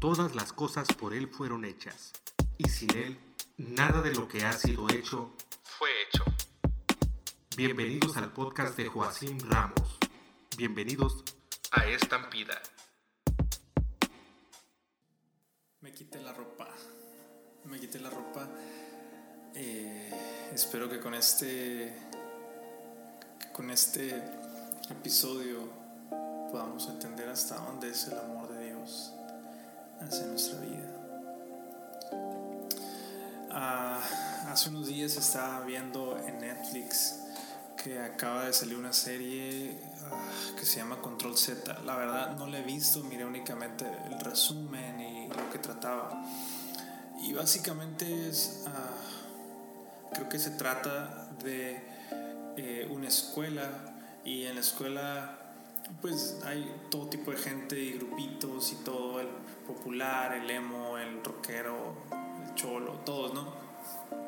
Todas las cosas por Él fueron hechas, y sin Él, nada de lo que ha sido hecho fue hecho. Bienvenidos al podcast de Joacim Ramos. Bienvenidos a Estampida. Me quité la ropa. Me quité la ropa. Eh, espero que con este. Con este episodio podamos entender hasta dónde es el amor de Dios hacia nuestra vida. Ah, hace unos días estaba viendo en Netflix que acaba de salir una serie ah, que se llama Control Z. La verdad no la he visto, miré únicamente el resumen y lo que trataba. Y básicamente es, ah, creo que se trata de eh, una escuela y en la escuela pues hay todo tipo de gente y grupitos y todo, el popular, el emo, el rockero, el cholo, todos, ¿no?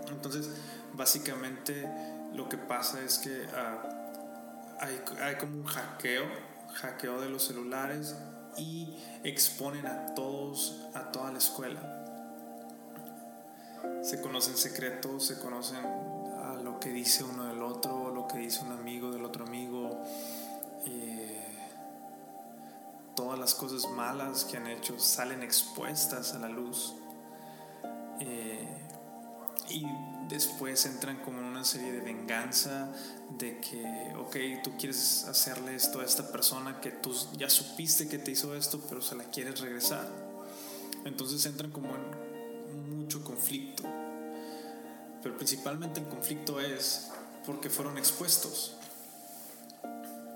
Entonces, básicamente lo que pasa es que ah, hay, hay como un hackeo, hackeo de los celulares y exponen a todos, a toda la escuela. Se conocen secretos, se conocen a lo que dice uno del otro, lo que dice un todas las cosas malas que han hecho salen expuestas a la luz. Eh, y después entran como en una serie de venganza de que, ok, tú quieres hacerle esto a esta persona que tú ya supiste que te hizo esto, pero se la quieres regresar. Entonces entran como en mucho conflicto. Pero principalmente el conflicto es porque fueron expuestos.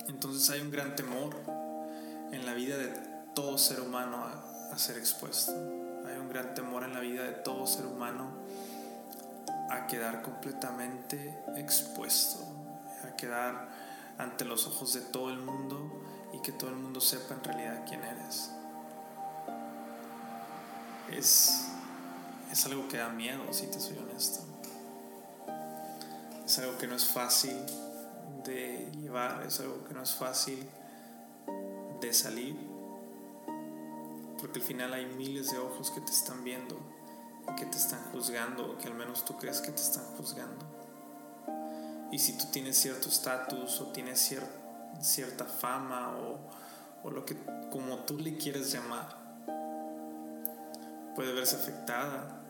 Entonces hay un gran temor en la vida de todo ser humano a, ser expuesto. Hay un gran temor en la vida de todo ser humano a quedar completamente expuesto, a quedar ante los ojos de todo el mundo y que todo el mundo sepa en realidad quién eres. Es, es algo que da miedo, si te soy honesto. Es algo que no es fácil de llevar, es algo que no es fácil salir, porque al final hay miles de ojos que te están viendo, que te están juzgando, o que al menos tú crees que te están juzgando. Y si tú tienes cierto estatus o tienes cierta fama o, o lo que como tú le quieres llamar, puede verse afectada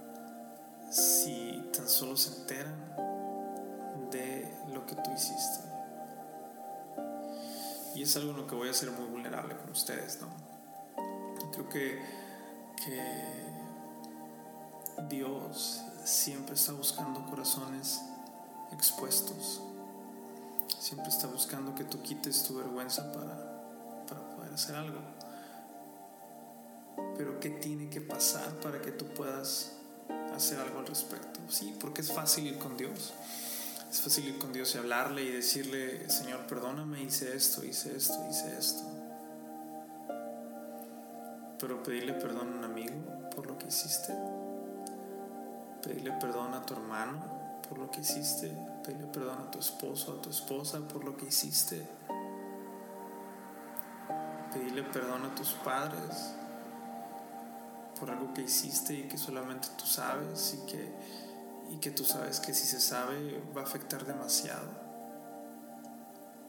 si tan solo se enteran de lo que tú hiciste. Y es algo en lo que voy a ser muy vulnerable con ustedes, ¿no? Creo que, Dios siempre está buscando corazones expuestos. Siempre está buscando que tú quites tu vergüenza para, para poder hacer algo. Pero ¿qué tiene que pasar para que tú puedas hacer algo al respecto? Sí, porque es fácil ir con Dios. Es fácil ir con Dios y hablarle y decirle, Señor, perdóname, hice esto, hice esto, hice esto. Pero pedirle perdón a un amigo por lo que hiciste. Pedirle perdón a tu hermano por lo que hiciste. Pedirle perdón a tu esposo, a tu esposa por lo que hiciste. Pedirle perdón a tus padres por algo que hiciste y que solamente tú sabes y que y que tú sabes que si se sabe va a afectar demasiado.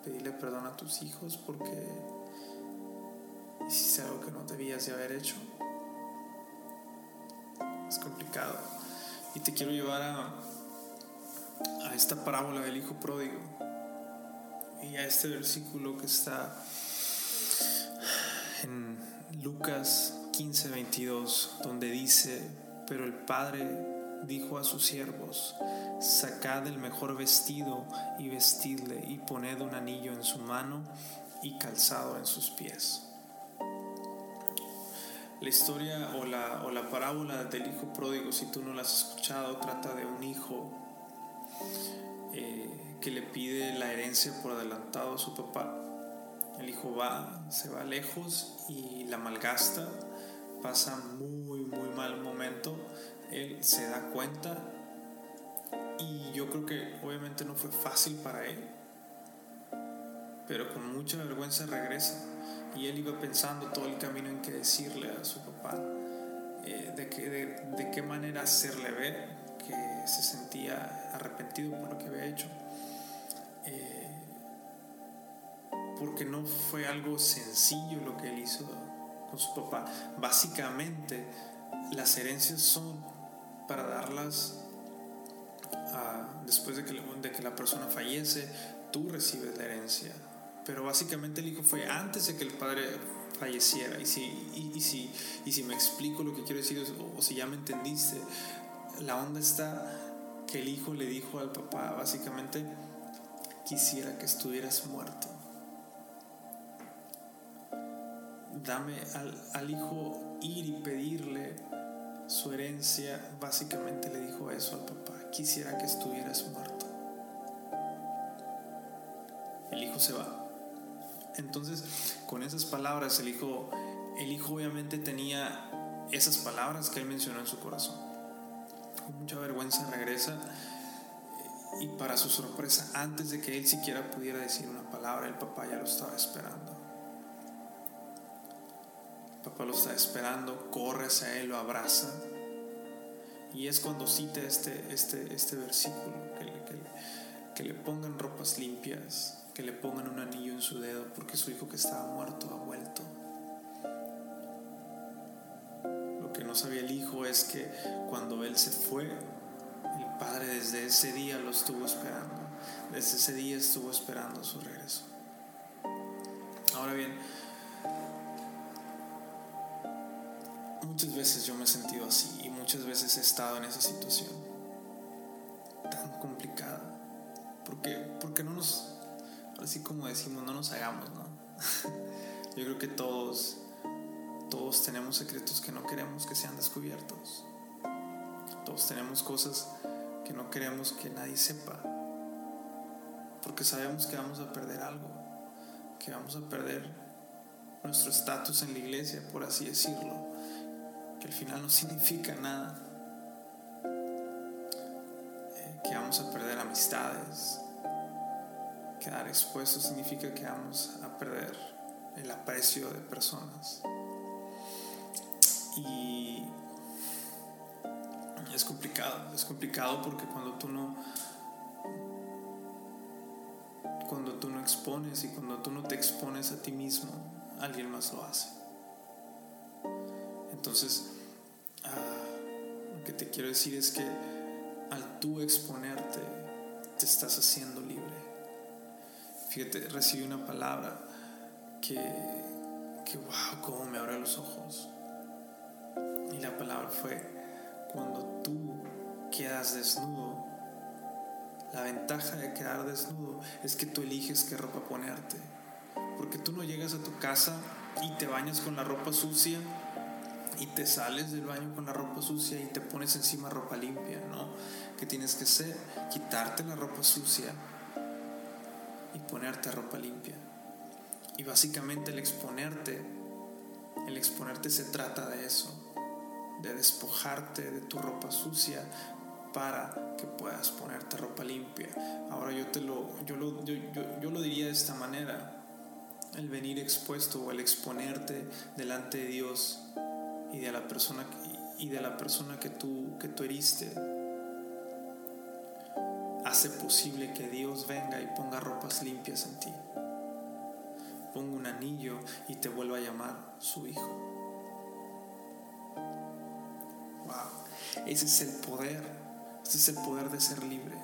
Pedirle perdón a tus hijos porque hiciste algo que no debías de haber hecho. Es complicado. Y te quiero llevar a, a esta parábola del hijo pródigo y a este versículo que está en Lucas 15, 22, donde dice, pero el Padre dijo a sus siervos, sacad el mejor vestido y vestidle y poned un anillo en su mano y calzado en sus pies. La historia o la, o la parábola del hijo pródigo, si tú no la has escuchado, trata de un hijo eh, que le pide la herencia por adelantado a su papá. El hijo va, se va lejos y la malgasta, pasa muy, muy mal momento él se da cuenta y yo creo que obviamente no fue fácil para él, pero con mucha vergüenza regresa y él iba pensando todo el camino en que decirle a su papá eh, de, que, de, qué manera hacerle ver que se sentía arrepentido por lo que había hecho. Eh, porque no fue algo sencillo lo que él hizo con su papá. Básicamente, las herencias son para darlas después de que, la persona fallece, tú recibes la herencia. Pero básicamente el hijo fue antes de que el padre falleciera. Y si, y, si, y si me explico lo que quiero decir, o, si ya me entendiste, la onda está que el hijo le dijo al papá, básicamente, quisiera que estuvieras muerto. Dame al, al hijo ir y pedirle su herencia, básicamente le dijo eso al papá, quisiera que estuvieras muerto. El hijo se va. Entonces, con esas palabras, el hijo, el hijo obviamente tenía esas palabras que él mencionó en su corazón. Con mucha vergüenza regresa y para su sorpresa, antes de que él siquiera pudiera decir una palabra, el papá ya lo estaba esperando. Papá lo está esperando, corre hacia él, lo abraza. Y es cuando cita este, este, este versículo, que que, que le pongan ropas limpias, que le pongan un anillo en su dedo porque su hijo que estaba muerto ha vuelto. Lo que no sabía el hijo es que cuando él se fue, el padre desde ese día lo estuvo esperando. Desde ese día estuvo esperando su regreso. Ahora bien, muchas veces yo me he sentido así y muchas veces he estado en esa situación tan complicada. Porque, porque no nos así como decimos, no nos hagamos, ¿no? Yo creo que todos, todos tenemos secretos que no queremos que sean descubiertos. Todos tenemos cosas que no queremos que nadie sepa. Porque sabemos que vamos a perder algo, que vamos a perder nuestro estatus en la iglesia, por así decirlo, al final no significa nada, eh, que vamos a perder amistades, quedar expuesto significa que vamos a perder el aprecio de personas. Y es complicado, es complicado porque cuando tú no cuando tú no expones y cuando tú no te expones a ti mismo, alguien más lo hace. Entonces, que te quiero decir es que al tú exponerte, te estás haciendo libre. Fíjate, recibí una palabra que, wow, cómo me abre los ojos. Y la palabra fue, cuando tú quedas desnudo, la ventaja de quedar desnudo es que tú eliges qué ropa ponerte. Porque tú no llegas a tu casa y te bañas con la ropa sucia y te sales del baño con la ropa sucia y te pones encima ropa limpia, ¿no? Que tienes que hacer, quitarte la ropa sucia y ponerte ropa limpia. Y básicamente el exponerte, el exponerte se trata de eso, de despojarte de tu ropa sucia para que puedas ponerte ropa limpia. Ahora yo te lo, yo lo, yo, yo, lo diría de esta manera, el venir expuesto o el exponerte delante de Dios y de la persona y de la persona que tú que tú heriste hace posible que Dios venga y ponga ropas limpias en ti. Ponga un anillo y te vuelva a llamar su hijo. Wow, ese es el poder, ese es el poder de ser libre.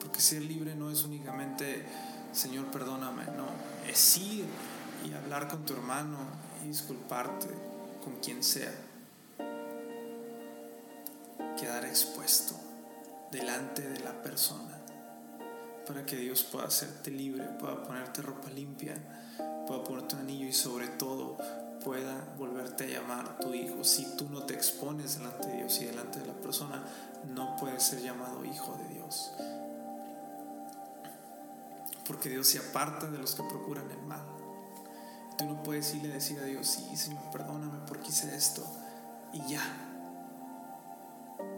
Porque ser libre no es únicamente, Señor, perdóname, no, es ir y hablar con tu hermano y disculparte con quien sea. Quedar expuesto delante de la persona para que Dios pueda hacerte libre, pueda ponerte ropa limpia, pueda ponerte un anillo y sobre todo pueda volverte a llamar tu hijo. Si tú no te expones delante de Dios y delante de la persona, no puedes ser llamado hijo de Dios. Porque Dios se aparta de los que procuran el mal. Tú no puedes irle a decir a Dios, sí, Señor, perdóname porque hice esto. Y ya.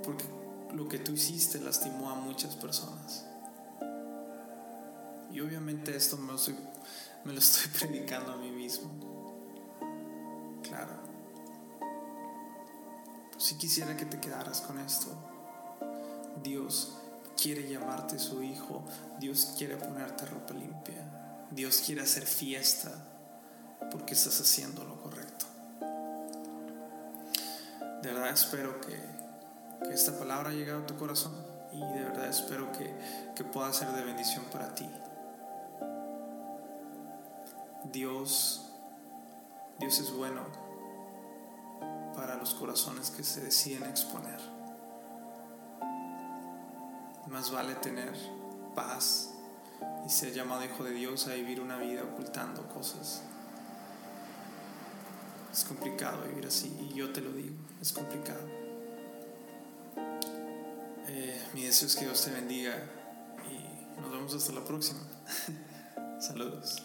Porque lo que tú hiciste lastimó a muchas personas. Y obviamente esto me lo estoy, me lo estoy predicando a mí mismo. Claro. Si quisiera que te quedaras con esto. Dios quiere llamarte su hijo. Dios quiere ponerte ropa limpia. Dios quiere hacer fiesta porque estás haciendo lo correcto. De verdad espero que, esta palabra haya llegado a tu corazón y de verdad espero que, que pueda ser de bendición para ti. Dios, Dios es bueno para los corazones que se deciden exponer. Más vale tener paz y ser llamado hijo de Dios a vivir una vida ocultando cosas. Es complicado vivir así y yo te lo digo, es complicado. Eh, mi deseo es que Dios te bendiga y nos vemos hasta la próxima. Saludos.